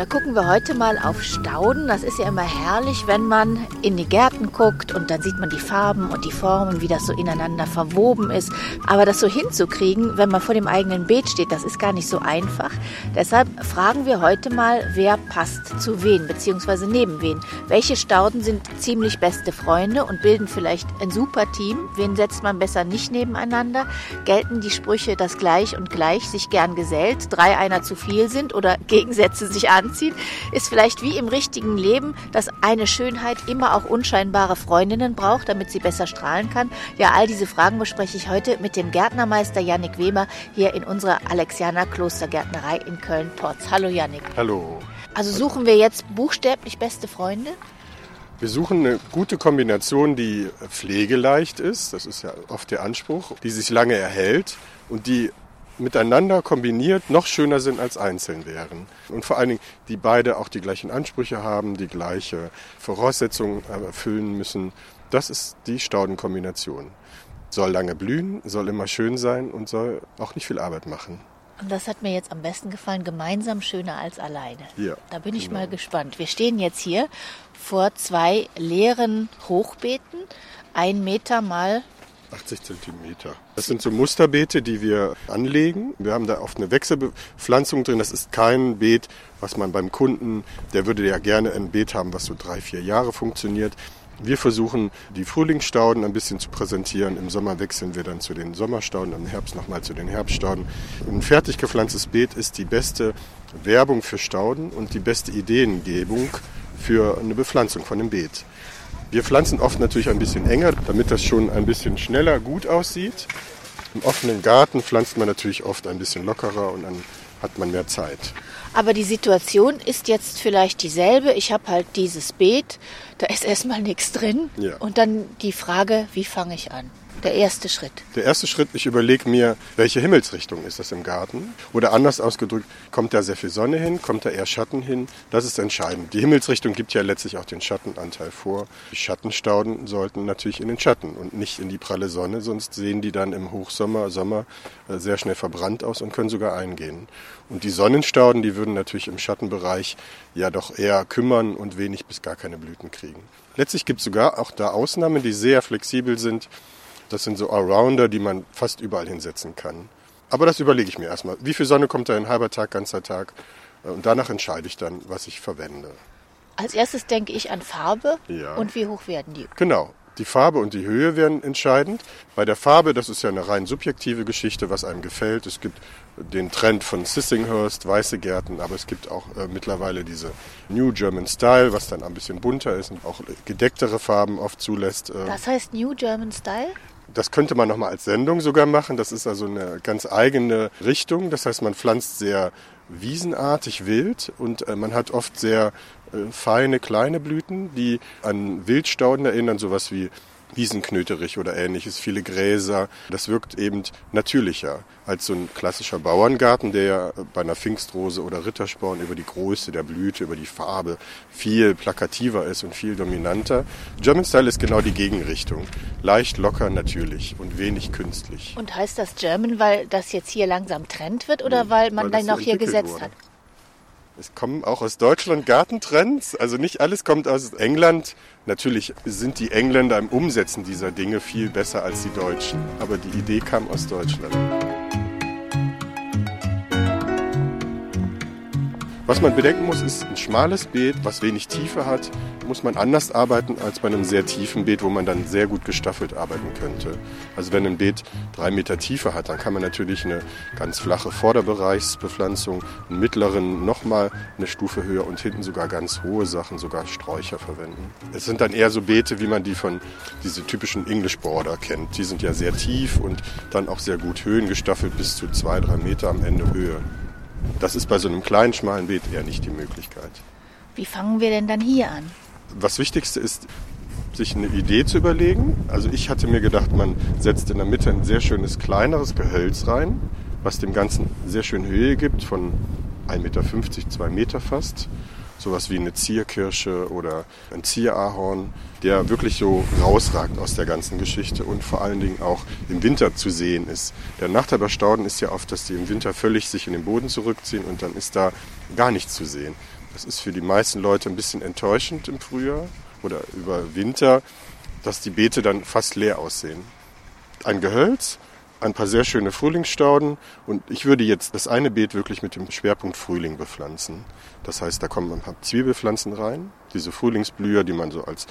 Da gucken wir heute mal auf Stauden. Das ist ja immer herrlich, wenn man in die Gärten guckt und dann sieht man die Farben und die Formen, wie das so ineinander verwoben ist. Aber das so hinzukriegen, wenn man vor dem eigenen Beet steht, das ist gar nicht so einfach. Deshalb fragen wir heute mal, wer passt zu wen, beziehungsweise neben wen. Welche Stauden sind ziemlich beste Freunde und bilden vielleicht ein super Team? Wen setzt man besser nicht nebeneinander? Gelten die Sprüche, dass gleich und gleich sich gern gesellt, drei einer zu viel sind oder Gegensätze sich an anzieht, ist vielleicht wie im richtigen Leben, dass eine Schönheit immer auch unscheinbare Freundinnen braucht, damit sie besser strahlen kann. Ja, all diese Fragen bespreche ich heute mit dem Gärtnermeister Yannick Weber hier in unserer Alexianer Klostergärtnerei in Köln-Potz. Hallo Yannick. Hallo. Also suchen wir jetzt buchstäblich beste Freunde? Wir suchen eine gute Kombination, die pflegeleicht ist, das ist ja oft der Anspruch, die sich lange erhält und die miteinander kombiniert noch schöner sind als einzeln wären. Und vor allen Dingen, die beide auch die gleichen Ansprüche haben, die gleiche Voraussetzungen erfüllen müssen. Das ist die Staudenkombination. Soll lange blühen, soll immer schön sein und soll auch nicht viel Arbeit machen. Und das hat mir jetzt am besten gefallen, gemeinsam schöner als alleine. Ja, da bin ich genau. mal gespannt. Wir stehen jetzt hier vor zwei leeren Hochbeeten, ein Meter mal 80 Zentimeter. Das sind so Musterbeete, die wir anlegen. Wir haben da oft eine Wechselbepflanzung drin. Das ist kein Beet, was man beim Kunden, der würde ja gerne ein Beet haben, was so drei, vier Jahre funktioniert. Wir versuchen, die Frühlingsstauden ein bisschen zu präsentieren. Im Sommer wechseln wir dann zu den Sommerstauden, im Herbst nochmal zu den Herbststauden. Ein fertig gepflanztes Beet ist die beste Werbung für Stauden und die beste Ideengebung für eine Bepflanzung von einem Beet. Wir pflanzen oft natürlich ein bisschen enger, damit das schon ein bisschen schneller gut aussieht. Im offenen Garten pflanzt man natürlich oft ein bisschen lockerer und dann hat man mehr Zeit. Aber die Situation ist jetzt vielleicht dieselbe. Ich habe halt dieses Beet, da ist erstmal nichts drin. Ja. Und dann die Frage, wie fange ich an? Der erste Schritt. Der erste Schritt, ich überlege mir, welche Himmelsrichtung ist das im Garten? Oder anders ausgedrückt, kommt da sehr viel Sonne hin, kommt da eher Schatten hin? Das ist entscheidend. Die Himmelsrichtung gibt ja letztlich auch den Schattenanteil vor. Die Schattenstauden sollten natürlich in den Schatten und nicht in die pralle Sonne, sonst sehen die dann im Hochsommer, Sommer äh, sehr schnell verbrannt aus und können sogar eingehen. Und die Sonnenstauden, die würden natürlich im Schattenbereich ja doch eher kümmern und wenig bis gar keine Blüten kriegen. Letztlich gibt es sogar auch da Ausnahmen, die sehr flexibel sind. Das sind so Allrounder, die man fast überall hinsetzen kann. Aber das überlege ich mir erstmal. Wie viel Sonne kommt da ein halber Tag, ganzer Tag? Und danach entscheide ich dann, was ich verwende. Als erstes denke ich an Farbe Ja. und wie hoch werden die. Genau. Die Farbe und die Höhe werden entscheidend. Bei der Farbe, das ist ja eine rein subjektive Geschichte, was einem gefällt. Es gibt den Trend von Sissinghurst, weiße Gärten, aber es gibt auch äh, mittlerweile diese New German Style, was dann ein bisschen bunter ist und auch gedecktere Farben oft zulässt. Äh, Das heißt New German Style? Das könnte man nochmal als Sendung sogar machen. Das ist also eine ganz eigene Richtung. Das heißt, man pflanzt sehr wiesenartig wild und äh, man hat oft sehr äh, feine kleine Blüten, die an Wildstauden erinnern, sowas wie Wiesenknöterich oder ähnliches, viele Gräser. Das wirkt eben natürlicher als so ein klassischer Bauerngarten, der ja bei einer Pfingstrose oder Rittersporn über die Größe der Blüte, über die Farbe viel plakativer ist und viel dominanter. German Style ist genau die Gegenrichtung. Leicht, locker, natürlich und wenig künstlich. Und heißt das German, weil das jetzt hier langsam Trend wird oder Nee, weil man weil dann so noch hier gesetzt wurde. hat? Es kommen auch aus Deutschland Gartentrends. Also nicht alles kommt aus England. Natürlich sind die Engländer im Umsetzen dieser Dinge viel besser als die Deutschen. Aber die Idee kam aus Deutschland. Was man bedenken muss, ist ein schmales Beet, was wenig Tiefe hat, muss man anders arbeiten als bei einem sehr tiefen Beet, wo man dann sehr gut gestaffelt arbeiten könnte. Also wenn ein Beet drei Meter Tiefe hat, dann kann man natürlich eine ganz flache Vorderbereichsbepflanzung, einen mittleren nochmal eine Stufe höher und hinten sogar ganz hohe Sachen, sogar Sträucher verwenden. Es sind dann eher so Beete, wie man die von diese typischen English Border kennt. Die sind ja sehr tief und dann auch sehr gut höhengestaffelt bis zu zwei, drei Meter am Ende Höhe. Das ist bei so einem kleinen, schmalen Beet eher nicht die Möglichkeit. Wie fangen wir denn dann hier an? Das Wichtigste ist, sich eine Idee zu überlegen. Also ich hatte mir gedacht, man setzt in der Mitte ein sehr schönes kleineres Gehölz rein, was dem Ganzen sehr schön Höhe gibt, von 1,50 Meter, 2 Meter fast. sowas wie eine Zierkirsche oder ein Zierahorn, der wirklich so rausragt aus der ganzen Geschichte und vor allen Dingen auch im Winter zu sehen ist. Der Nachteil bei Stauden ist ja oft, dass die im Winter völlig sich in den Boden zurückziehen und dann ist da gar nichts zu sehen. Das ist für die meisten Leute ein bisschen enttäuschend im Frühjahr oder über Winter, dass die Beete dann fast leer aussehen. Ein Gehölz, ein paar sehr schöne Frühlingsstauden und ich würde jetzt das eine Beet wirklich mit dem Schwerpunkt Frühling bepflanzen. Das heißt, da kommen ein paar Zwiebelpflanzen rein, diese Frühlingsblüher, die man so als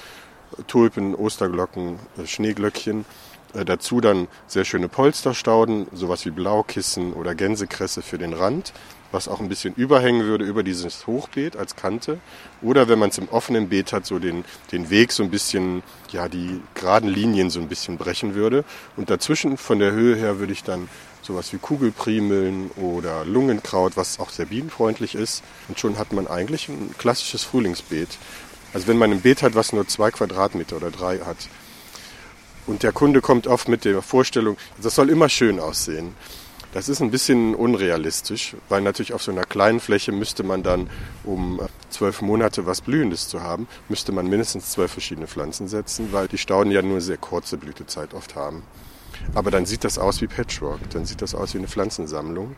Tulpen, Osterglocken, äh, Schneeglöckchen, äh, dazu dann sehr schöne Polsterstauden, sowas wie Blaukissen oder Gänsekresse für den Rand was auch ein bisschen überhängen würde über dieses Hochbeet als Kante. Oder wenn man es im offenen Beet hat, so den, den Weg so ein bisschen, ja, die geraden Linien so ein bisschen brechen würde. Und dazwischen von der Höhe her würde ich dann sowas wie Kugelprimeln oder Lungenkraut, was auch sehr bienenfreundlich ist. Und schon hat man eigentlich ein klassisches Frühlingsbeet. Also wenn man ein Beet hat, was nur zwei Quadratmeter oder drei hat. Und der Kunde kommt oft mit der Vorstellung, das soll immer schön aussehen. Das ist ein bisschen unrealistisch, weil natürlich auf so einer kleinen Fläche müsste man dann, um zwölf Monate was Blühendes zu haben, müsste man mindestens zwölf verschiedene Pflanzen setzen, weil die Stauden ja nur sehr kurze Blütezeit oft haben. Aber dann sieht das aus wie Patchwork, dann sieht das aus wie eine Pflanzensammlung.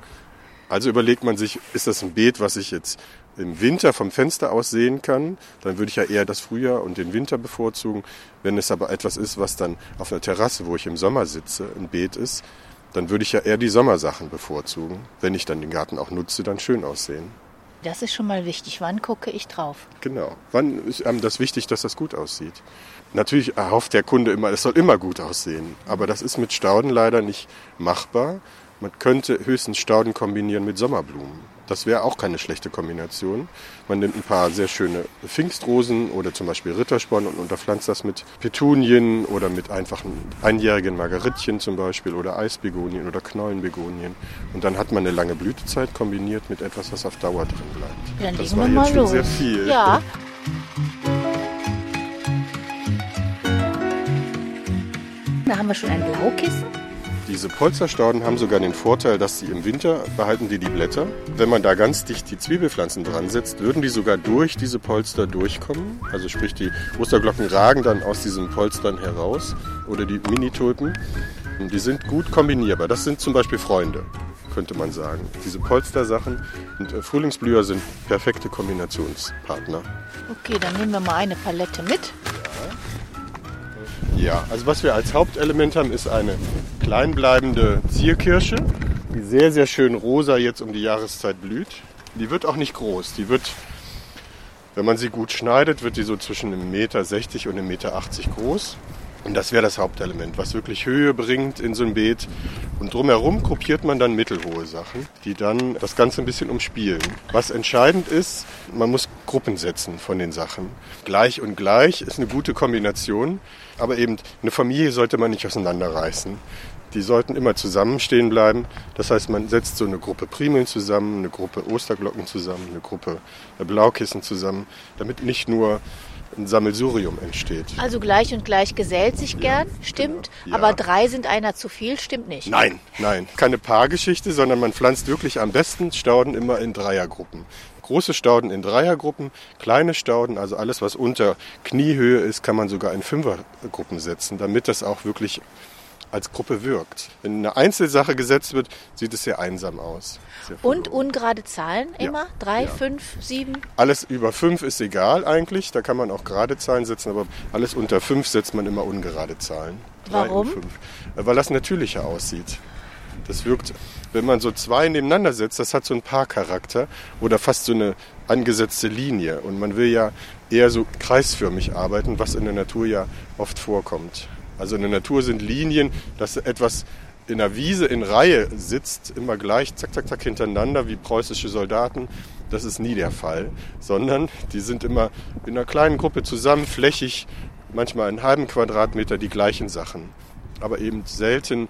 Also überlegt man sich, ist das ein Beet, was ich jetzt im Winter vom Fenster aus sehen kann, dann würde ich ja eher das Frühjahr und den Winter bevorzugen. Wenn es aber etwas ist, was dann auf einer Terrasse, wo ich im Sommer sitze, ein Beet ist, dann würde ich ja eher die Sommersachen bevorzugen. Wenn ich dann den Garten auch nutze, dann schön aussehen. Das ist schon mal wichtig. Wann gucke ich drauf? Genau. Wann ist einem das wichtig, dass das gut aussieht? Natürlich erhofft der Kunde immer, es soll immer gut aussehen. Aber das ist mit Stauden leider nicht machbar. Man könnte höchstens Stauden kombinieren mit Sommerblumen. Das wäre auch keine schlechte Kombination. Man nimmt ein paar sehr schöne Pfingstrosen oder zum Beispiel Rittersporn und unterpflanzt das mit Petunien oder mit einfachen einjährigen Margarittchen zum Beispiel oder Eisbegonien oder Knollenbegonien. Und dann hat man eine lange Blütezeit kombiniert mit etwas, was auf Dauer drin bleibt. Dann das war wir jetzt mal schon los. sehr viel. Ja. Da haben wir schon ein Blaukissen. Diese Polsterstauden haben sogar den Vorteil, dass sie im Winter behalten die die Blätter. Wenn man da ganz dicht die Zwiebelpflanzen dran setzt, würden die sogar durch diese Polster durchkommen. Also sprich, die Osterglocken ragen dann aus diesen Polstern heraus oder die Minitulpen. Die sind gut kombinierbar. Das sind zum Beispiel Freunde, könnte man sagen. Diese Polstersachen und äh, Frühlingsblüher sind perfekte Kombinationspartner. Okay, dann nehmen wir mal eine Palette mit. Ja, also was wir als Hauptelement haben, ist eine kleinbleibende Zierkirsche, die sehr, sehr schön rosa jetzt um die Jahreszeit blüht. Die wird auch nicht groß. Die wird, wenn man sie gut schneidet, wird die so zwischen 1,60 Meter und 1,80 Meter groß. Und das wäre das Hauptelement, was wirklich Höhe bringt in so ein Beet. Und drumherum gruppiert man dann mittelhohe Sachen, die dann das Ganze ein bisschen umspielen. Was entscheidend ist, man muss Gruppen setzen von den Sachen. Gleich und gleich ist eine gute Kombination, aber eben eine Familie sollte man nicht auseinanderreißen. Die sollten immer zusammenstehen bleiben. Das heißt, man setzt so eine Gruppe Primeln zusammen, eine Gruppe Osterglocken zusammen, eine Gruppe Blaukissen zusammen, damit nicht nur ein Sammelsurium entsteht. Also gleich und gleich gesellt sich gern, stimmt. Ja. Aber drei sind einer zu viel, stimmt nicht. Nein, nein, keine Paargeschichte, sondern man pflanzt wirklich am besten Stauden immer in Dreiergruppen. Große Stauden in Dreiergruppen, kleine Stauden, also alles, was unter Kniehöhe ist, kann man sogar in Fünfergruppen setzen, damit das auch wirklich als Gruppe wirkt. Wenn eine Einzelsache gesetzt wird, sieht es sehr einsam aus. Sehr Und ungerade Zahlen Ja. immer? Drei, Ja. fünf, sieben? Alles über fünf ist egal eigentlich, da kann man auch gerade Zahlen setzen, aber alles unter fünf setzt man immer ungerade Zahlen. Drei Warum? Weil das natürlicher aussieht. Das wirkt, wenn man so zwei nebeneinander setzt, das hat so einen Paarcharakter oder fast so eine angesetzte Linie. Und man will ja eher so kreisförmig arbeiten, was in der Natur ja oft vorkommt. Also in der Natur sind Linien, dass etwas in der Wiese in Reihe sitzt, immer gleich, zack, zack, zack, hintereinander, wie preußische Soldaten. Das ist nie der Fall, sondern die sind immer in einer kleinen Gruppe zusammen, flächig, manchmal einen halben Quadratmeter die gleichen Sachen. Aber eben selten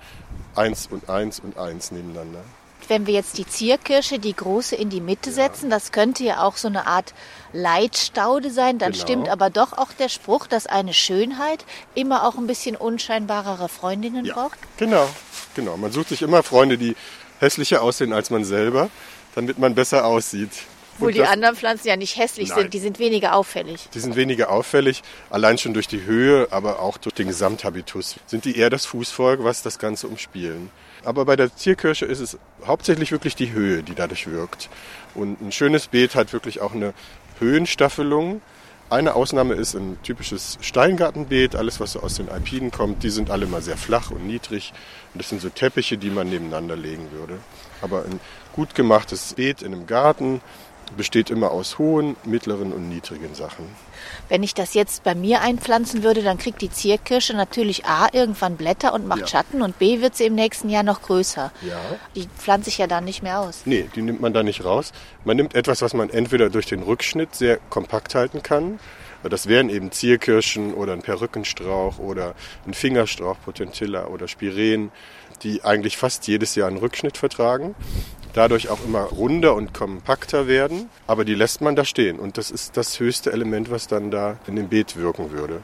eins und eins und eins nebeneinander. Wenn wir jetzt die Zierkirsche, die große, in die Mitte setzen, das könnte ja auch so eine Art Leitstaude sein. Dann Genau. stimmt aber doch auch der Spruch, dass eine Schönheit immer auch ein bisschen unscheinbarere Freundinnen braucht. Genau, genau. Man sucht sich immer Freunde, die hässlicher aussehen als man selber, damit man besser aussieht. Obwohl die anderen Pflanzen ja nicht hässlich Nein. sind, die sind weniger auffällig. Die sind weniger auffällig, allein schon durch die Höhe, aber auch durch den Gesamthabitus sind die eher das Fußvolk, was das Ganze umspielen. Aber bei der Zierkirsche ist es hauptsächlich wirklich die Höhe, die dadurch wirkt. Und ein schönes Beet hat wirklich auch eine Höhenstaffelung. Eine Ausnahme ist ein typisches Steingartenbeet. Alles, was so aus den Alpinen kommt, die sind alle mal sehr flach und niedrig. Und das sind so Teppiche, die man nebeneinander legen würde. Aber ein gut gemachtes Beet in einem Garten besteht immer aus hohen, mittleren und niedrigen Sachen. Wenn ich das jetzt bei mir einpflanzen würde, dann kriegt die Zierkirsche natürlich A irgendwann Blätter und macht ja. Schatten und B wird sie im nächsten Jahr noch größer. Ja. Die pflanze ich ja dann nicht mehr aus. Nee, die nimmt man da nicht raus. Man nimmt etwas, was man entweder durch den Rückschnitt sehr kompakt halten kann. Das wären eben Zierkirschen oder ein Perückenstrauch oder ein Fingerstrauch, Potentilla oder Spiren, die eigentlich fast jedes Jahr einen Rückschnitt vertragen dadurch auch immer runder und kompakter werden. Aber die lässt man da stehen. Und das ist das höchste Element, was dann da in dem Beet wirken würde.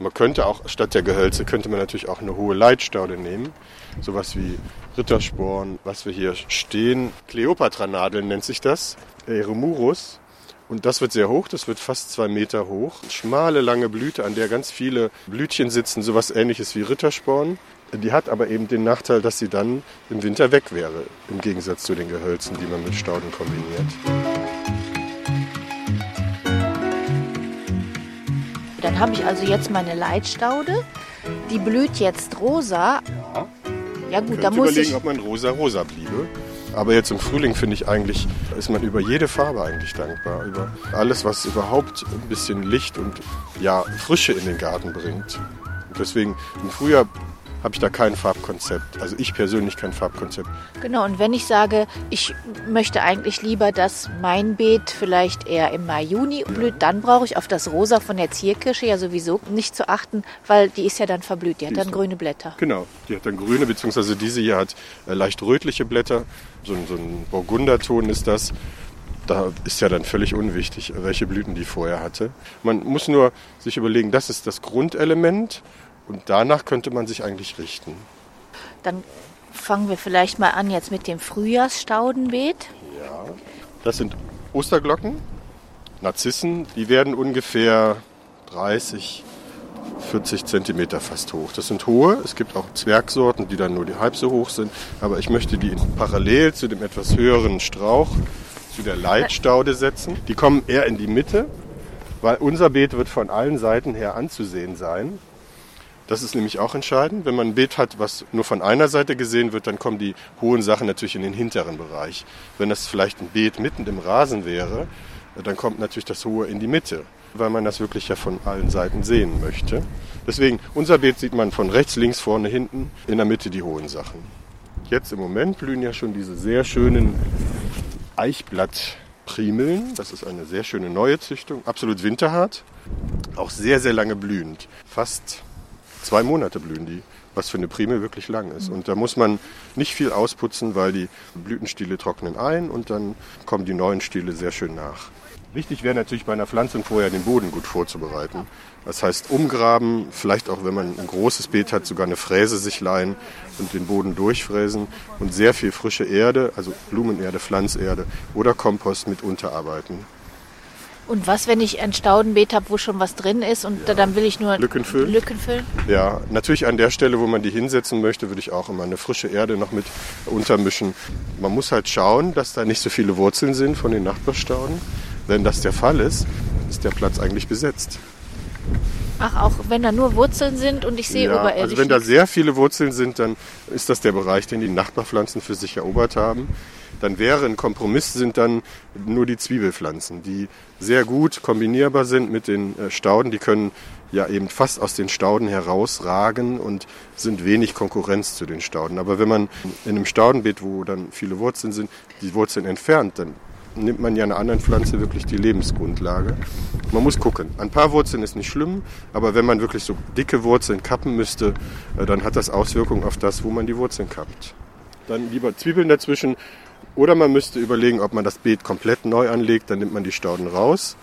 Man könnte auch, statt der Gehölze, könnte man natürlich auch eine hohe Leitstaude nehmen. Sowas wie Rittersporn, was wir hier stehen. Kleopatra-Nadeln nennt sich das. Eremurus. Und das wird sehr hoch, das wird fast zwei Meter hoch. Schmale, lange Blüte, an der ganz viele Blütchen sitzen, sowas ähnliches wie Rittersporn. Die hat aber eben den Nachteil, dass sie dann im Winter weg wäre, im Gegensatz zu den Gehölzen, die man mit Stauden kombiniert. Dann habe ich also jetzt meine Leitstaude. Die blüht jetzt rosa. Ja, ja gut, da muss überlegen, ich... ob man rosa-rosa bliebe. Aber jetzt im Frühling finde ich eigentlich, ist man über jede Farbe eigentlich dankbar. Über alles, was überhaupt ein bisschen Licht und ja, Frische in den Garten bringt. Und deswegen im Frühjahr habe ich da kein Farbkonzept. Also ich persönlich kein Farbkonzept. Genau, und wenn ich sage, ich möchte eigentlich lieber, dass mein Beet vielleicht eher im Mai, Juni blüht, dann brauche ich auf das Rosa von der Zierkirsche ja sowieso nicht zu achten, weil die ist ja dann verblüht, die, die hat dann grüne Blätter. Genau, die hat dann grüne, beziehungsweise diese hier hat äh, leicht rötliche Blätter. So, so ein Burgunderton ist das da ist ja dann völlig unwichtig, welche Blüten die vorher hatte. Man muss nur sich überlegen, das ist das Grundelement und danach könnte man sich eigentlich richten. Dann fangen wir vielleicht mal an jetzt mit dem Frühjahrsstaudenbeet. Ja, das sind Osterglocken, Narzissen, die werden ungefähr 30, 40 Zentimeter fast hoch. Das sind hohe. Es gibt auch Zwergsorten, die dann nur die halb so hoch sind. Aber ich möchte die parallel zu dem etwas höheren Strauch, zu der Leitstaude setzen. Die kommen eher in die Mitte, weil unser Beet wird von allen Seiten her anzusehen sein. Das ist nämlich auch entscheidend. Wenn man ein Beet hat, was nur von einer Seite gesehen wird, dann kommen die hohen Sachen natürlich in den hinteren Bereich. Wenn das vielleicht ein Beet mitten im Rasen wäre, dann kommt natürlich das Hohe in die Mitte, weil man das wirklich ja von allen Seiten sehen möchte. Deswegen, unser Beet sieht man von rechts, links, vorne, hinten, in der Mitte die hohen Sachen. Jetzt im Moment blühen ja schon diese sehr schönen Eichblattprimeln. Das ist eine sehr schöne neue Züchtung, absolut winterhart, auch sehr, sehr lange blühend. Fast Zwei Monate blühen die, was für eine Primel wirklich lang ist. Und da muss man nicht viel ausputzen, weil die Blütenstiele trocknen ein und dann kommen die neuen Stiele sehr schön nach. Wichtig wäre natürlich bei einer Pflanzung vorher den Boden gut vorzubereiten. Das heißt umgraben, vielleicht auch wenn man ein großes Beet hat, sogar eine Fräse sich leihen und den Boden durchfräsen und sehr viel frische Erde, also Blumenerde, Pflanzerde oder Kompost mit unterarbeiten. Und was, wenn ich ein Staudenbeet habe, wo schon was drin ist und ja. dann will ich nur Lücken füllen? Lücken füllen? Ja, natürlich an der Stelle, wo man die hinsetzen möchte, würde ich auch immer eine frische Erde noch mit untermischen. Man muss halt schauen, dass da nicht so viele Wurzeln sind von den Nachbarstauden. Wenn das der Fall ist, ist der Platz eigentlich besetzt. Ach, auch wenn da nur Wurzeln sind und ich sehe ja, oberirdisch. Also wenn da sehr viele Wurzeln sind, dann ist das der Bereich, den die Nachbarpflanzen für sich erobert haben dann wäre ein Kompromiss, sind dann nur die Zwiebelpflanzen, die sehr gut kombinierbar sind mit den äh, Stauden. Die können ja eben fast aus den Stauden herausragen und sind wenig Konkurrenz zu den Stauden. Aber wenn man in einem Staudenbeet, wo dann viele Wurzeln sind, die Wurzeln entfernt, dann nimmt man ja einer anderen Pflanze wirklich die Lebensgrundlage. Man muss gucken. Ein paar Wurzeln ist nicht schlimm, aber wenn man wirklich so dicke Wurzeln kappen müsste, äh, dann hat das Auswirkungen auf das, wo man die Wurzeln kappt. Dann lieber Zwiebeln dazwischen oder man müsste überlegen, ob man das Beet komplett neu anlegt, dann nimmt man die Stauden raus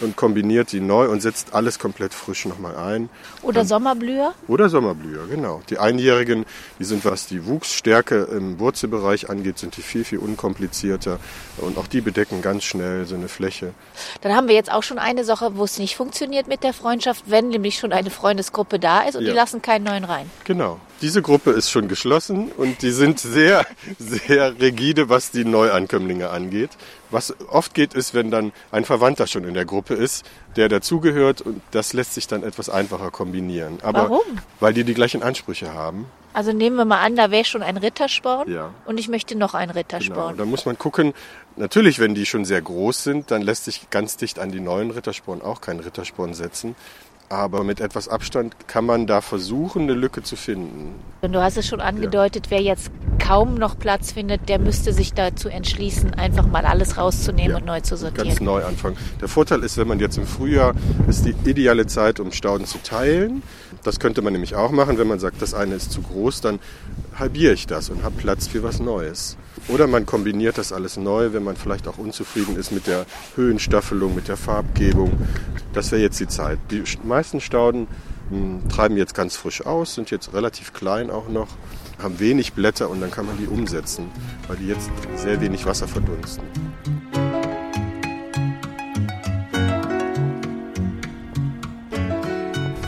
und kombiniert die neu und setzt alles komplett frisch nochmal ein. Oder Sommerblüher? Oder Sommerblüher, genau. Die Einjährigen, die sind, was die Wuchsstärke im Wurzelbereich angeht, sind die viel, viel unkomplizierter. Und auch die bedecken ganz schnell so eine Fläche. Dann haben wir jetzt auch schon eine Sache, wo es nicht funktioniert mit der Freundschaft, wenn nämlich schon eine Freundesgruppe da ist und Ja. die lassen keinen neuen rein. Genau. Diese Gruppe ist schon geschlossen und die sind sehr, sehr rigide, was die Neuankömmlinge angeht. Was oft geht, ist, wenn dann ein Verwandter schon in der Gruppe ist, der dazugehört und das lässt sich dann etwas einfacher kombinieren. Aber Warum? Weil die die gleichen Ansprüche haben. Also nehmen wir mal an, da wäre schon ein Rittersporn Ja. und ich möchte noch einen Genau. Rittersporn. Da muss man gucken, natürlich, wenn die schon sehr groß sind, dann lässt sich ganz dicht an die neuen Rittersporn auch kein Rittersporn setzen. Aber mit etwas Abstand kann man da versuchen, eine Lücke zu finden. Und du hast es schon angedeutet, wer jetzt kaum noch Platz findet, der müsste sich dazu entschließen, einfach mal alles rauszunehmen Ja, und neu zu sortieren. Ganz neu anfangen. Der Vorteil ist, wenn man jetzt im Frühjahr, ist die ideale Zeit, um Stauden zu teilen. Das könnte man nämlich auch machen, wenn man sagt, das eine ist zu groß, dann halbiere ich das und habe Platz für was Neues. Oder man kombiniert das alles neu, wenn man vielleicht auch unzufrieden ist mit der Höhenstaffelung, mit der Farbgebung. Das wäre jetzt die Zeit. Die meisten Stauden mh, treiben jetzt ganz frisch aus, sind jetzt relativ klein auch noch, haben wenig Blätter und dann kann man die umsetzen, weil die jetzt sehr wenig Wasser verdunsten.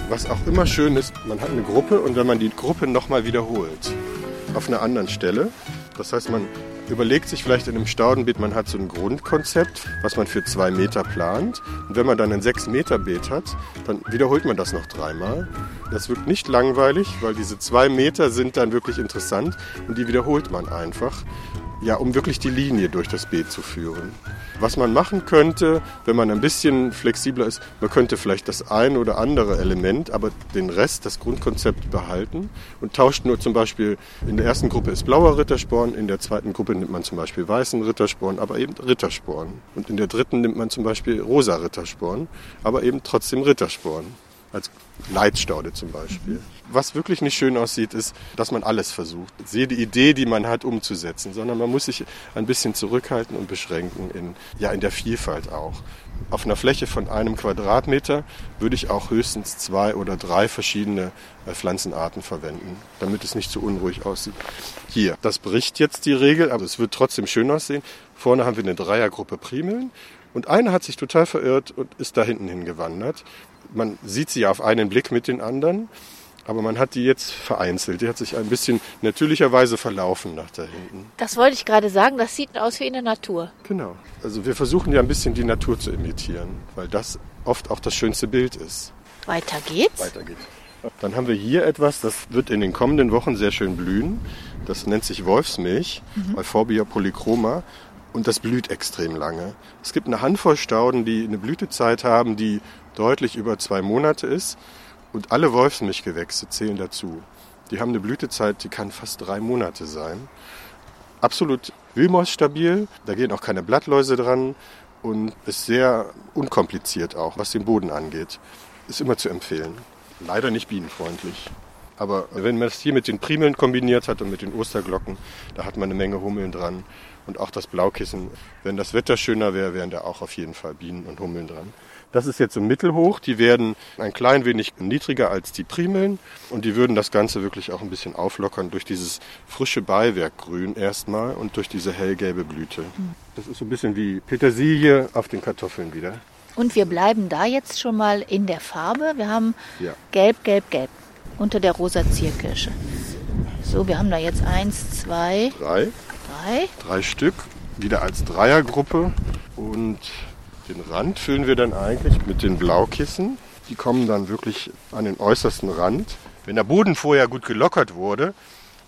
Was auch immer schön ist, man hat eine Gruppe und wenn man die Gruppe nochmal wiederholt, auf einer anderen Stelle, das heißt, man überlegt sich vielleicht in einem Staudenbeet, man hat so ein Grundkonzept, was man für zwei Meter plant. Und wenn man dann ein sechs Meter Beet hat, dann wiederholt man das noch dreimal. Das wirkt nicht langweilig, weil diese zwei Meter sind dann wirklich interessant und die wiederholt man einfach. Ja, um wirklich die Linie durch das Beet zu führen. Was man machen könnte, wenn man ein bisschen flexibler ist, man könnte vielleicht das ein oder andere Element, aber den Rest, das Grundkonzept behalten und tauscht nur zum Beispiel, in der ersten Gruppe ist blauer Rittersporn, in der zweiten Gruppe nimmt man zum Beispiel weißen Rittersporn, aber eben Rittersporn. Und in der dritten nimmt man zum Beispiel rosa Rittersporn, aber eben trotzdem Rittersporn. Als Leitstaude zum Beispiel. Was wirklich nicht schön aussieht, ist, dass man alles versucht, jede Idee, die man hat, umzusetzen, sondern man muss sich ein bisschen zurückhalten und beschränken in, ja, in der Vielfalt auch. Auf einer Fläche von einem Quadratmeter würde ich auch höchstens zwei oder drei verschiedene äh, Pflanzenarten verwenden, damit es nicht zu unruhig aussieht. Hier, das bricht jetzt die Regel, aber es wird trotzdem schön aussehen. Vorne haben wir eine Dreiergruppe Primeln und eine hat sich total verirrt und ist da hinten hingewandert. Man sieht sie auf einen Blick mit den anderen, aber man hat die jetzt vereinzelt. Die hat sich ein bisschen natürlicherweise verlaufen nach da hinten. Das wollte ich gerade sagen, das sieht aus wie in der Natur. Genau. Also wir versuchen ja ein bisschen die Natur zu imitieren, weil das oft auch das schönste Bild ist. Weiter geht's. Weiter geht's. Dann haben wir hier etwas, das wird in den kommenden Wochen sehr schön blühen. Das nennt sich Wolfsmilch, Euphorbia polychroma. Und das blüht extrem lange. Es gibt eine Handvoll Stauden, die eine Blütezeit haben, die deutlich über zwei Monate ist. Und alle Wolfsmilchgewächse zählen dazu. Die haben eine Blütezeit, die kann fast drei Monate sein. Absolut wühlmausstabil, da gehen auch keine Blattläuse dran und ist sehr unkompliziert auch, was den Boden angeht. Ist immer zu empfehlen. Leider nicht bienenfreundlich. Aber wenn man das hier mit den Primeln kombiniert hat und mit den Osterglocken, da hat man eine Menge Hummeln dran. Und auch das Blaukissen. Wenn das Wetter schöner wäre, wären da auch auf jeden Fall Bienen und Hummeln dran. Das ist jetzt so mittelhoch. Die werden ein klein wenig niedriger als die Primeln. Und die würden das Ganze wirklich auch ein bisschen auflockern durch dieses frische Beiwerkgrün erstmal und durch diese hellgelbe Blüte. Das ist so ein bisschen wie Petersilie auf den Kartoffeln wieder. Und wir bleiben da jetzt schon mal in der Farbe. Wir haben Ja. gelb, gelb, gelb unter der rosa Zierkirsche. So, wir haben da jetzt eins, zwei, Drei. Drei. drei Stück, wieder als Dreiergruppe. Und den Rand füllen wir dann eigentlich mit den Blaukissen. Die kommen dann wirklich an den äußersten Rand. Wenn der Boden vorher gut gelockert wurde,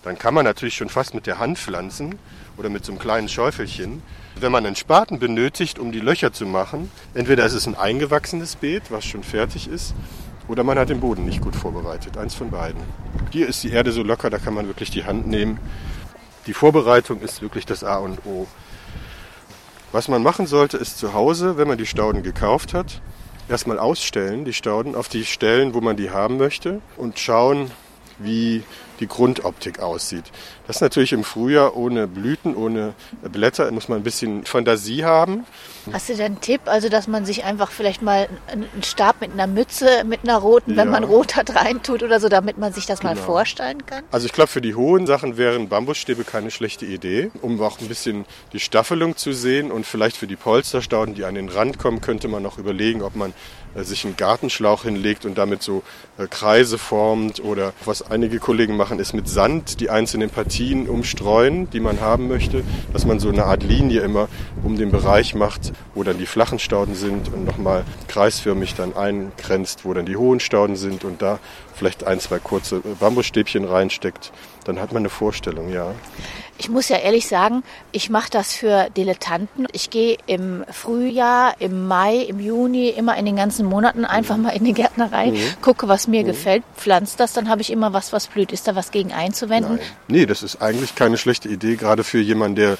dann kann man natürlich schon fast mit der Hand pflanzen oder mit so einem kleinen Schäufelchen. Wenn man einen Spaten benötigt, um die Löcher zu machen, entweder ist es ein eingewachsenes Beet, was schon fertig ist, oder man hat den Boden nicht gut vorbereitet. Eins von beiden. Hier ist die Erde so locker, da kann man wirklich die Hand nehmen. Die Vorbereitung ist wirklich das A und O. Was man machen sollte, ist zu Hause, wenn man die Stauden gekauft hat, erstmal ausstellen, die Stauden, auf die Stellen, wo man die haben möchte und schauen, wie die Grundoptik aussieht. Das ist natürlich im Frühjahr ohne Blüten, ohne Blätter, muss man ein bisschen Fantasie haben. Hast du denn einen Tipp, also dass man sich einfach vielleicht mal einen Stab mit einer Mütze, mit einer roten, ja. wenn man rot hat, reintut oder so, damit man sich das genau. mal vorstellen kann? Also ich glaube, für die hohen Sachen wären Bambusstäbe keine schlechte Idee, um auch ein bisschen die Staffelung zu sehen und vielleicht für die Polsterstauden, die an den Rand kommen, könnte man noch überlegen, ob man sich einen Gartenschlauch hinlegt und damit so äh, Kreise formt oder was einige Kollegen machen, ist mit Sand die einzelnen Partien umstreuen, die man haben möchte, dass man so eine Art Linie immer um den Bereich macht, wo dann die flachen Stauden sind und nochmal kreisförmig dann eingrenzt, wo dann die hohen Stauden sind und da vielleicht ein, zwei kurze Bambusstäbchen reinsteckt, dann hat man eine Vorstellung, ja. Ich muss ja ehrlich sagen, ich mache das für Dilettanten. Ich gehe im Frühjahr, im Mai, im Juni, immer in den ganzen Monaten einfach mal in die Gärtnerei, mhm. gucke, was mir mhm. gefällt, pflanze das, dann habe ich immer was, was blüht. Ist da was gegen einzuwenden? Nein. Nee, das ist eigentlich keine schlechte Idee, gerade für jemanden, der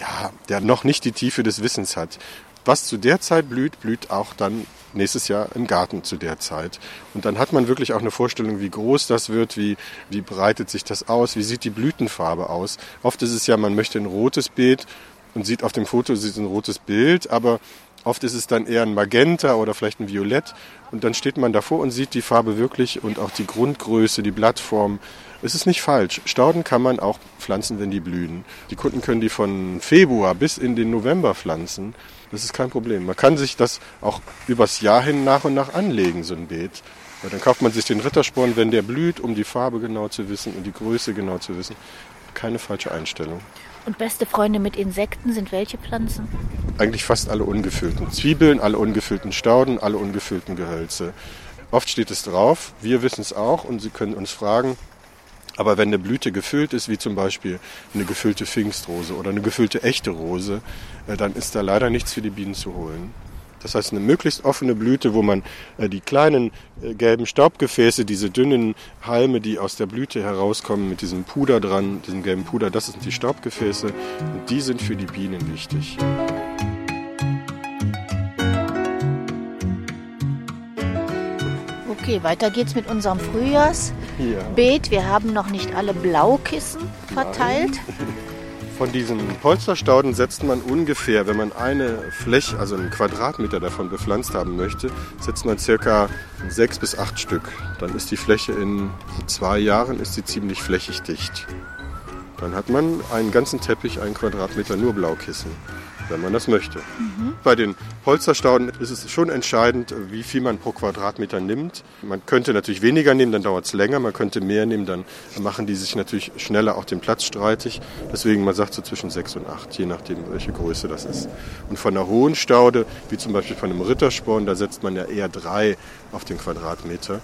ja, der noch nicht die Tiefe des Wissens hat. Was zu der Zeit blüht, blüht auch dann nächstes Jahr im Garten zu der Zeit. Und dann hat man wirklich auch eine Vorstellung, wie groß das wird, wie, wie breitet sich das aus, wie sieht die Blütenfarbe aus. Oft ist es ja, man möchte ein rotes Beet und sieht auf dem Foto sieht ein rotes Bild, aber oft ist es dann eher ein Magenta oder vielleicht ein Violett. Und dann steht man davor und sieht die Farbe wirklich und auch die Grundgröße, die Blattform. Es ist nicht falsch. Stauden kann man auch pflanzen, wenn die blühen. Die Kunden können die von Februar bis in den November pflanzen. Das ist kein Problem. Man kann sich das auch übers Jahr hin nach und nach anlegen, so ein Beet. Ja, dann kauft man sich den Rittersporn, wenn der blüht, um die Farbe genau zu wissen und die Größe genau zu wissen. Keine falsche Einstellung. Und beste Freunde mit Insekten sind welche Pflanzen? Eigentlich fast alle ungefüllten Zwiebeln, alle ungefüllten Stauden, alle ungefüllten Gehölze. Oft steht es drauf, wir wissen es auch und Sie können uns fragen, aber wenn eine Blüte gefüllt ist, wie zum Beispiel eine gefüllte Pfingstrose oder eine gefüllte echte Rose, äh, dann ist da leider nichts für die Bienen zu holen. Das heißt, eine möglichst offene Blüte, wo man äh, die kleinen äh, gelben Staubgefäße, diese dünnen Halme, die aus der Blüte herauskommen, mit diesem Puder dran, diesem gelben Puder, das sind die Staubgefäße und die sind für die Bienen wichtig. Okay, weiter geht's mit unserem Frühjahrsbeet. Ja. Wir haben noch nicht alle Blaukissen verteilt. Von diesen Polsterstauden setzt man ungefähr, wenn man eine Fläche, also einen Quadratmeter davon bepflanzt haben möchte, setzt man circa sechs bis acht Stück. Dann ist die Fläche in zwei Jahren ist sie ziemlich flächig dicht. Dann hat man einen ganzen Teppich, einen Quadratmeter nur Blaukissen wenn man das möchte. Mhm. Bei den Polsterstauden ist es schon entscheidend, wie viel man pro Quadratmeter nimmt. Man könnte natürlich weniger nehmen, dann dauert es länger. Man könnte mehr nehmen, dann machen die sich natürlich schneller auch den Platz streitig. Deswegen, man sagt so zwischen sechs und acht, je nachdem, welche Größe das ist. Und von einer hohen Staude, wie zum Beispiel von einem Rittersporn, da setzt man ja eher drei auf den Quadratmeter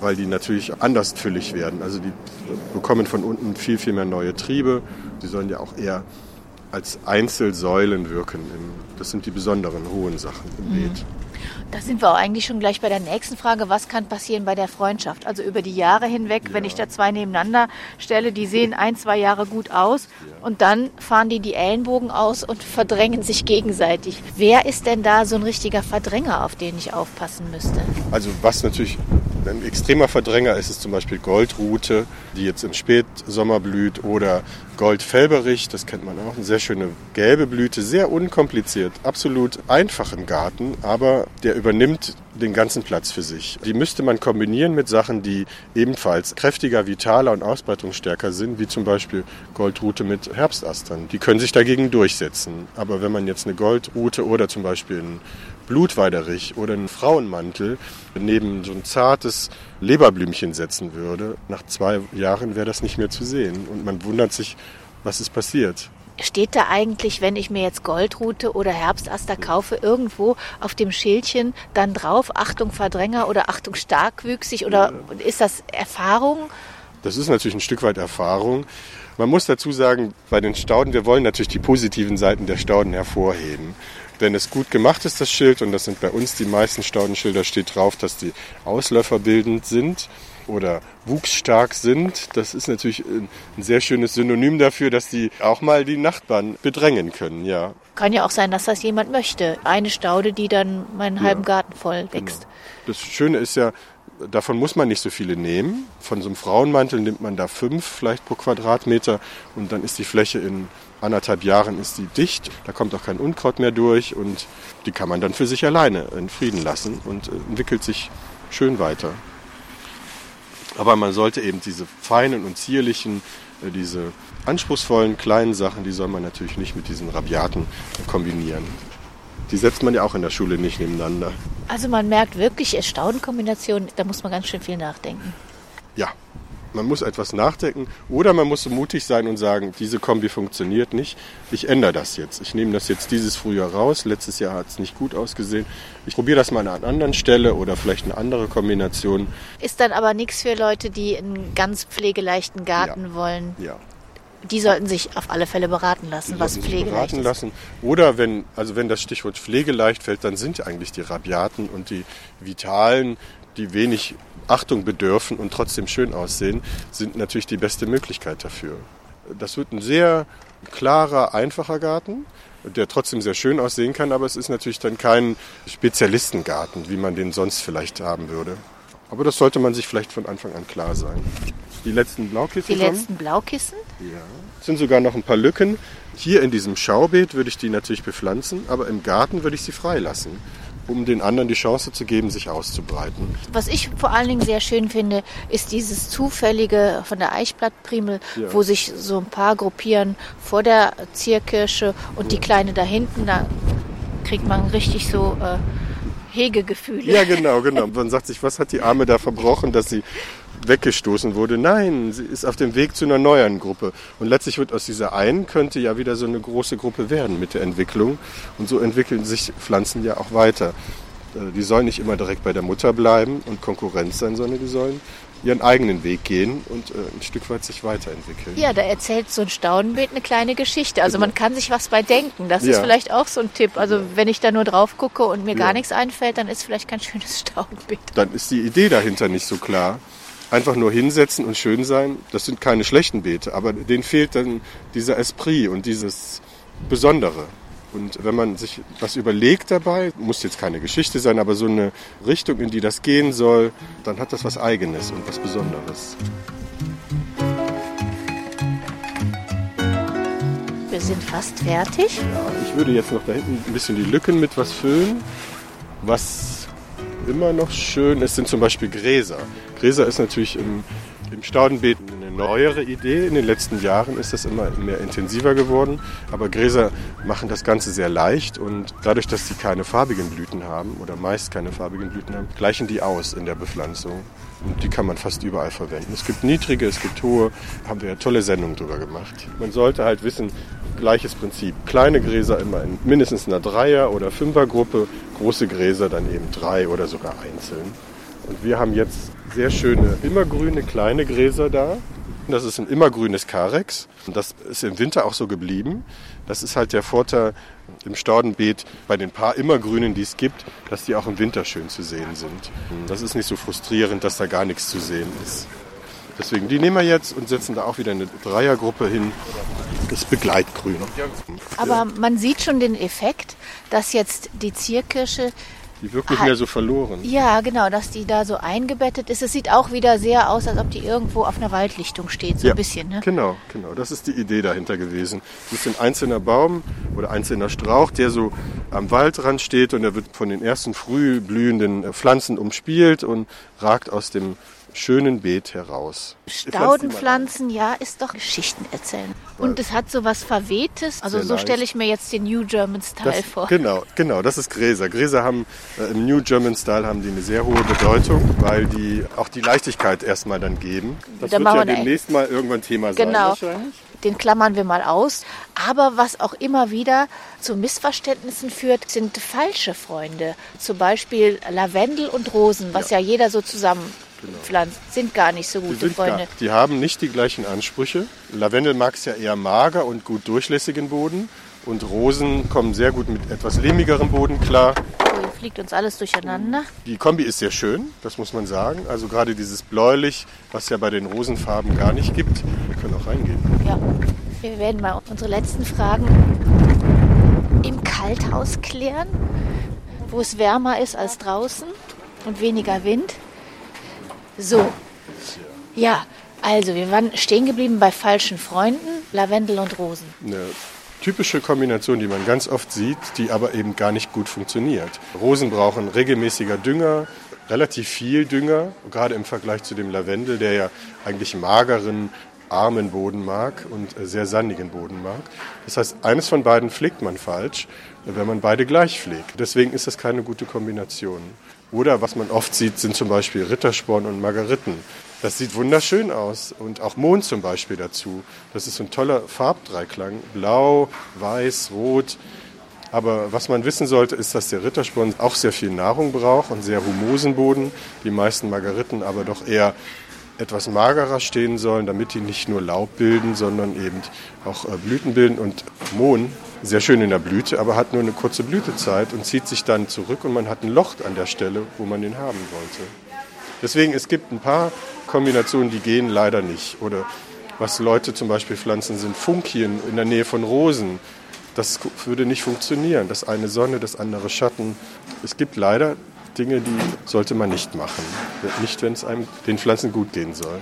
weil die natürlich anders füllig werden. Also die bekommen von unten viel, viel mehr neue Triebe. Die sollen ja auch eher als Einzelsäulen wirken. Das sind die besonderen hohen Sachen im mhm. Beet. Da sind wir auch eigentlich schon gleich bei der nächsten Frage. Was kann passieren bei der Freundschaft? Also über die Jahre hinweg, ja. wenn ich da zwei nebeneinander stelle, die sehen ein, zwei Jahre gut aus ja. und dann fahren die die Ellenbogen aus und verdrängen sich gegenseitig. Wer ist denn da so ein richtiger Verdränger, auf den ich aufpassen müsste? Also was natürlich ein extremer Verdränger ist es zum Beispiel Goldrute, die jetzt im Spätsommer blüht, oder Goldfelberich, das kennt man auch, eine sehr schöne gelbe Blüte, sehr unkompliziert, absolut einfach im Garten, aber der übernimmt den ganzen Platz für sich. Die müsste man kombinieren mit Sachen, die ebenfalls kräftiger, vitaler und ausbreitungsstärker sind, wie zum Beispiel Goldrute mit Herbstastern. Die können sich dagegen durchsetzen. Aber wenn man jetzt eine Goldrute oder zum Beispiel einen Blutweiderich oder einen Frauenmantel neben so ein zartes Leberblümchen setzen würde, nach zwei Jahren wäre das nicht mehr zu sehen. Und man wundert sich, was ist passiert. Steht da eigentlich, wenn ich mir jetzt Goldrute oder Herbstaster kaufe, irgendwo auf dem Schildchen dann drauf, Achtung Verdränger oder Achtung starkwüchsig oder ist das Erfahrung? Das ist natürlich ein Stück weit Erfahrung. Man muss dazu sagen, bei den Stauden, wir wollen natürlich die positiven Seiten der Stauden hervorheben. Wenn es gut gemacht ist, das Schild, und das sind bei uns die meisten Staudenschilder, steht drauf, dass die ausläuferbildend sind. Oder wuchsstark sind. Das ist natürlich ein sehr schönes Synonym dafür, dass die auch mal die Nachbarn bedrängen können, ja. Kann ja auch sein, dass das jemand möchte. Eine Staude, die dann meinen halben Garten voll wächst. Genau. Das Schöne ist ja, davon muss man nicht so viele nehmen. Von so einem Frauenmantel nimmt man da fünf vielleicht pro Quadratmeter und dann ist die Fläche in anderthalb Jahren ist die dicht, da kommt auch kein Unkraut mehr durch und die kann man dann für sich alleine in Frieden lassen und entwickelt sich schön weiter. Aber man sollte eben diese feinen und zierlichen, äh, diese anspruchsvollen kleinen Sachen, die soll man natürlich nicht mit diesen Rabiaten kombinieren. Die setzt man ja auch in der Schule nicht nebeneinander. Also man merkt wirklich, Staudenkombination, da muss man ganz schön viel nachdenken. Ja, man muss etwas nachdenken oder man muss so mutig sein und sagen, diese Kombi funktioniert nicht. Ich ändere das jetzt. Ich nehme das jetzt dieses Frühjahr raus. Letztes Jahr hat es nicht gut ausgesehen. Ich probiere das mal an einer anderen Stelle oder vielleicht eine andere Kombination. Ist dann aber nichts für Leute, die einen ganz pflegeleichten Garten ja. wollen. Ja. Die sollten sich auf alle Fälle beraten lassen, Die was pflegeleicht beraten ist. lassen. Oder wenn, also wenn das Stichwort pflegeleicht fällt, dann sind eigentlich die Rabiaten und die Vitalen, die wenig Achtung bedürfen und trotzdem schön aussehen, sind natürlich die beste Möglichkeit dafür. Das wird ein sehr klarer, einfacher Garten, der trotzdem sehr schön aussehen kann, aber es ist natürlich dann kein Spezialistengarten, wie man den sonst vielleicht haben würde. Aber das sollte man sich vielleicht von Anfang an klar sein. Die letzten Blaukissen Die kommen. letzten Blaukissen? Ja. Es sind sogar noch ein paar Lücken. Hier in diesem Schaubeet würde ich die natürlich bepflanzen, aber im Garten würde ich sie freilassen, um den anderen die Chance zu geben, sich auszubreiten. Was ich vor allen Dingen sehr schön finde, ist dieses zufällige von der Eichblattprimel, Ja. wo sich so ein paar gruppieren vor der Zierkirsche und die kleine da hinten, da kriegt man richtig so äh, Hegegefühle. Ja, genau, genau. Man sagt sich, was hat die Arme da verbrochen, dass sie weggestoßen wurde? Nein, sie ist auf dem Weg zu einer neuen Gruppe. Und letztlich wird aus dieser einen könnte ja wieder so eine große Gruppe werden mit der Entwicklung. Und so entwickeln sich Pflanzen ja auch weiter. Äh, Die sollen nicht immer direkt bei der Mutter bleiben und Konkurrenz sein, sondern die sollen ihren eigenen Weg gehen und äh, ein Stück weit sich weiterentwickeln. Ja, da erzählt so ein Staunenbild eine kleine Geschichte. Also man kann sich was bei denken. Das ist Ja. vielleicht auch so ein Tipp. Also wenn ich da nur drauf gucke und mir gar Ja. nichts einfällt, dann ist vielleicht kein schönes Staunenbild. dann ist die Idee dahinter nicht so klar. Einfach nur hinsetzen und schön sein, das sind keine schlechten Beete, aber denen fehlt dann dieser Esprit und dieses Besondere. Und wenn man sich was überlegt dabei, muss jetzt keine Geschichte sein, aber so eine Richtung, in die das gehen soll, dann hat das was Eigenes und was Besonderes. Wir sind fast fertig. Ja, ich würde jetzt noch da hinten ein bisschen die Lücken mit was füllen. Was immer noch schön ist, sind zum Beispiel Gräser. Gräser ist natürlich im, im Staudenbeet eine neuere Idee. In den letzten Jahren ist das immer mehr intensiver geworden. Aber Gräser machen das Ganze sehr leicht und dadurch, dass sie keine farbigen Blüten haben oder meist keine farbigen Blüten haben, gleichen die aus in der Bepflanzung. Und die kann man fast überall verwenden. Es gibt niedrige, es gibt hohe. Haben wir ja tolle Sendungen drüber gemacht. Man sollte halt wissen, gleiches Prinzip. Kleine Gräser immer in mindestens einer Dreier- oder Fünfergruppe, große Gräser dann eben drei oder sogar einzeln. Und wir haben jetzt sehr schöne immergrüne kleine Gräser da. Das ist ein immergrünes Karex. Und das ist im Winter auch so geblieben. Das ist halt der Vorteil im Staudenbeet bei den paar Immergrünen, die es gibt, dass die auch im Winter schön zu sehen sind. Das ist nicht so frustrierend, dass da gar nichts zu sehen ist. Deswegen, die nehmen wir jetzt und setzen da auch wieder eine Dreiergruppe hin. Das Begleitgrün. Aber man sieht schon den Effekt, dass jetzt die Zierkirsche, Die wirkt nicht mehr so verloren. ja genau, dass die da so eingebettet ist. Es sieht auch wieder sehr aus, als ob die irgendwo auf einer Waldlichtung steht, so Ja, ein bisschen. Ne? Genau, genau. Das ist die Idee dahinter gewesen. Das ist ein einzelner Baum oder einzelner Strauch, der so am Waldrand steht und der wird von den ersten früh blühenden Pflanzen umspielt und ragt aus dem schönen Beet heraus. Staudenpflanzen, ja, ist doch Geschichten erzählen. Und es hat so was Verwehtes. Also Sehr so stelle ich mir jetzt den New German Style Das, vor. genau, genau, das ist Gräser. Gräser haben äh, im New German Style haben die eine sehr hohe Bedeutung, weil die auch die Leichtigkeit erstmal dann geben. Das Dann wird ja demnächst mal irgendwann Thema sein Genau. wahrscheinlich. Den klammern wir mal aus. Aber was auch immer wieder zu Missverständnissen führt, sind falsche Freunde. Zum Beispiel Lavendel und Rosen, was ja, jeder so zusammen pflanzt, sind gar nicht so Die, gute gar, Freunde. die haben nicht die gleichen Ansprüche. Lavendel mag es ja eher mager und gut durchlässigen Boden. Und Rosen kommen sehr gut mit etwas lehmigerem Boden klar. Ui, fliegt uns alles durcheinander. Die Kombi ist sehr schön, das muss man sagen. Also gerade dieses bläulich, was ja bei den Rosenfarben gar nicht gibt. Wir können auch reingehen. Ja, wir werden mal unsere letzten Fragen im Kalthaus klären, wo es wärmer ist als draußen und weniger Wind. So, ja, also wir waren stehen geblieben bei falschen Freunden, Lavendel und Rosen. Eine typische Kombination, die man ganz oft sieht, die aber eben gar nicht gut funktioniert. Rosen brauchen regelmäßiger Dünger, relativ viel Dünger, gerade im Vergleich zu dem Lavendel, der ja eigentlich mageren, armen Boden mag und sehr sandigen Boden mag. Das heißt, eines von beiden pflegt man falsch, wenn man beide gleich pflegt. Deswegen ist das keine gute Kombination. Oder was man oft sieht, sind zum Beispiel Rittersporn und Margeriten. Das sieht wunderschön aus. Und auch Mond zum Beispiel dazu. Das ist ein toller Farbdreiklang. Blau, weiß, rot. Aber was man wissen sollte, ist, dass der Rittersporn auch sehr viel Nahrung braucht und sehr humosen Boden. Die meisten Margeriten aber doch eher etwas magerer stehen sollen, damit die nicht nur Laub bilden, sondern eben auch äh, Blüten bilden. Und Mohn, sehr schön in der Blüte, aber hat nur eine kurze Blütezeit und zieht sich dann zurück und man hat ein Loch an der Stelle, wo man den haben wollte. Deswegen, es gibt ein paar Kombinationen, die gehen leider nicht. Oder was Leute zum Beispiel pflanzen, sind Funkien in der Nähe von Rosen. Das würde nicht funktionieren. Das eine Sonne, das andere Schatten. Es gibt leider Dinge, die sollte man nicht machen. Nicht, wenn es einem den Pflanzen gut gehen soll.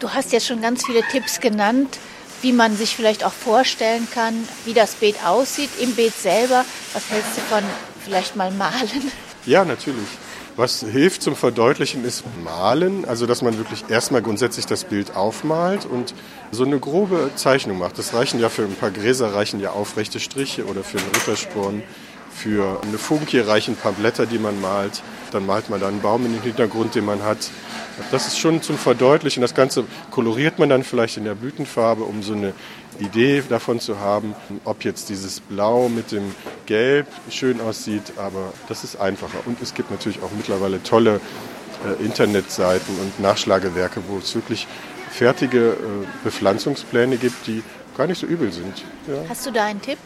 Du hast jetzt schon ganz viele Tipps genannt, wie man sich vielleicht auch vorstellen kann, wie das Beet aussieht im Beet selber. Was hältst du von vielleicht mal malen? Ja, natürlich. Was hilft zum Verdeutlichen ist Malen, also dass man wirklich erstmal grundsätzlich das Bild aufmalt und so eine grobe Zeichnung macht. Das reichen ja für ein paar Gräser reichen ja aufrechte Striche oder für einen Rittersporn. Für eine Funkie reichen ein paar Blätter, die man malt. Dann malt man dann einen Baum in den Hintergrund, den man hat. Das ist schon zum Verdeutlichen. Das Ganze koloriert man dann vielleicht in der Blütenfarbe, um so eine Idee davon zu haben, ob jetzt dieses Blau mit dem Gelb schön aussieht. Aber das ist einfacher. Und es gibt natürlich auch mittlerweile tolle äh, Internetseiten und Nachschlagewerke, wo es wirklich fertige äh, Bepflanzungspläne gibt, die gar nicht so übel sind. Ja. Hast du da einen Tipp?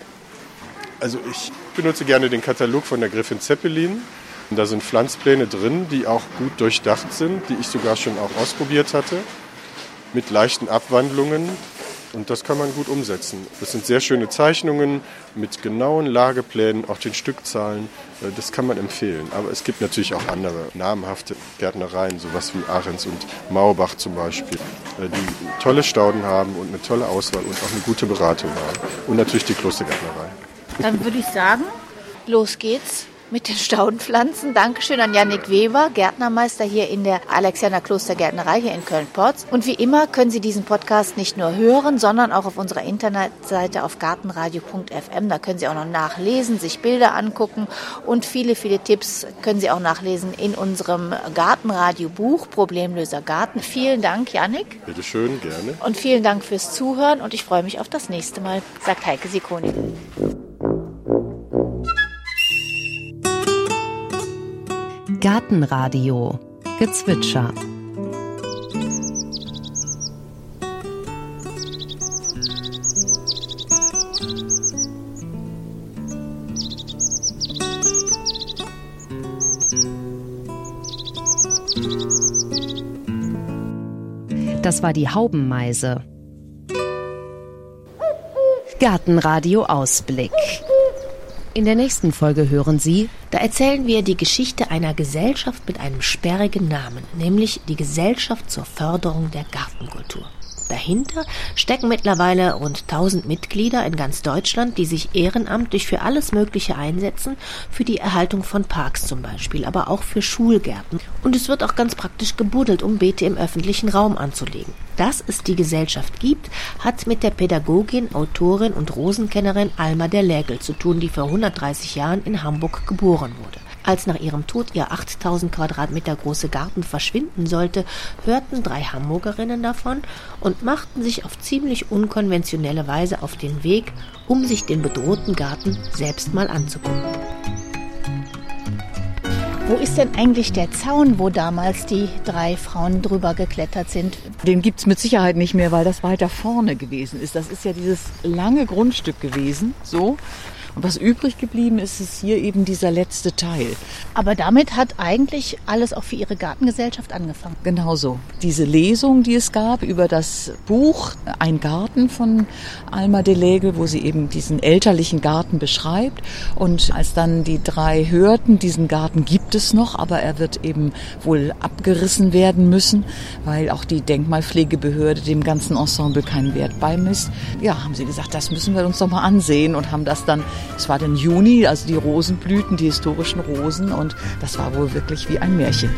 Also ich benutze gerne den Katalog von der Griffin Zeppelin. Da sind Pflanzpläne drin, die auch gut durchdacht sind, die ich sogar schon auch ausprobiert hatte, mit leichten Abwandlungen. Und das kann man gut umsetzen. Das sind sehr schöne Zeichnungen mit genauen Lageplänen, auch den Stückzahlen. Äh, das kann man empfehlen. Aber es gibt natürlich auch andere namhafte Gärtnereien, sowas wie Ahrens und Maubach zum Beispiel, äh, die tolle Stauden haben und eine tolle Auswahl und auch eine gute Beratung haben. Und natürlich die Klostergärtnerei. Dann würde ich sagen, los geht's mit den Staudenpflanzen. Dankeschön an Yannick Weber, Gärtnermeister hier in der Alexianer Klostergärtnerei hier in Köln-Porz. Und wie immer können Sie diesen Podcast nicht nur hören, sondern auch auf unserer Internetseite auf gartenradio.fm. Da können Sie auch noch nachlesen, sich Bilder angucken und viele, viele Tipps können Sie auch nachlesen in unserem Gartenradio-Buch Problemlöser Garten. Vielen Dank, Yannick. Bitte schön, gerne. Und vielen Dank fürs Zuhören und ich freue mich auf das nächste Mal, sagt Heike Sikoni. Gartenradio Gezwitscher Das war die Haubenmeise. Gartenradio Ausblick. In der nächsten Folge hören Sie, da erzählen wir die Geschichte einer Gesellschaft mit einem sperrigen Namen, nämlich die Gesellschaft zur Förderung der Gartenkultur. Dahinter stecken mittlerweile rund 1000 Mitglieder in ganz Deutschland, die sich ehrenamtlich für alles Mögliche einsetzen, für die Erhaltung von Parks zum Beispiel, aber auch für Schulgärten. Und es wird auch ganz praktisch gebuddelt, um Beete im öffentlichen Raum anzulegen. Dass es die Gesellschaft gibt, hat mit der Pädagogin, Autorin und Rosenkennerin Alma der Lägel zu tun, die vor 130 Jahren in Hamburg geboren wurde. Als nach ihrem Tod ihr 8000 Quadratmeter große Garten verschwinden sollte, hörten drei Hamburgerinnen davon und machten sich auf ziemlich unkonventionelle Weise auf den Weg, um sich den bedrohten Garten selbst mal anzugucken. Wo ist denn eigentlich der Zaun, wo damals die drei Frauen drüber geklettert sind? Den gibt es mit Sicherheit nicht mehr, weil das weiter vorne gewesen ist. Das ist ja dieses lange Grundstück gewesen, so. Und was übrig geblieben ist, ist hier eben dieser letzte Teil. Aber damit hat eigentlich alles auch für Ihre Gartengesellschaft angefangen. Genauso. Diese Lesung, die es gab über das Buch Ein Garten von Alma Delege, wo sie eben diesen elterlichen Garten beschreibt. Und als dann die drei hörten, diesen Garten gibt es noch, aber er wird eben wohl abgerissen werden müssen, weil auch die Denkmalpflegebehörde dem ganzen Ensemble keinen Wert beimisst. Ja, haben sie gesagt, das müssen wir uns doch mal ansehen und haben das dann, es war dann Juni, also die Rosenblüten, die historischen Rosen und das war wohl wirklich wie ein Märchen.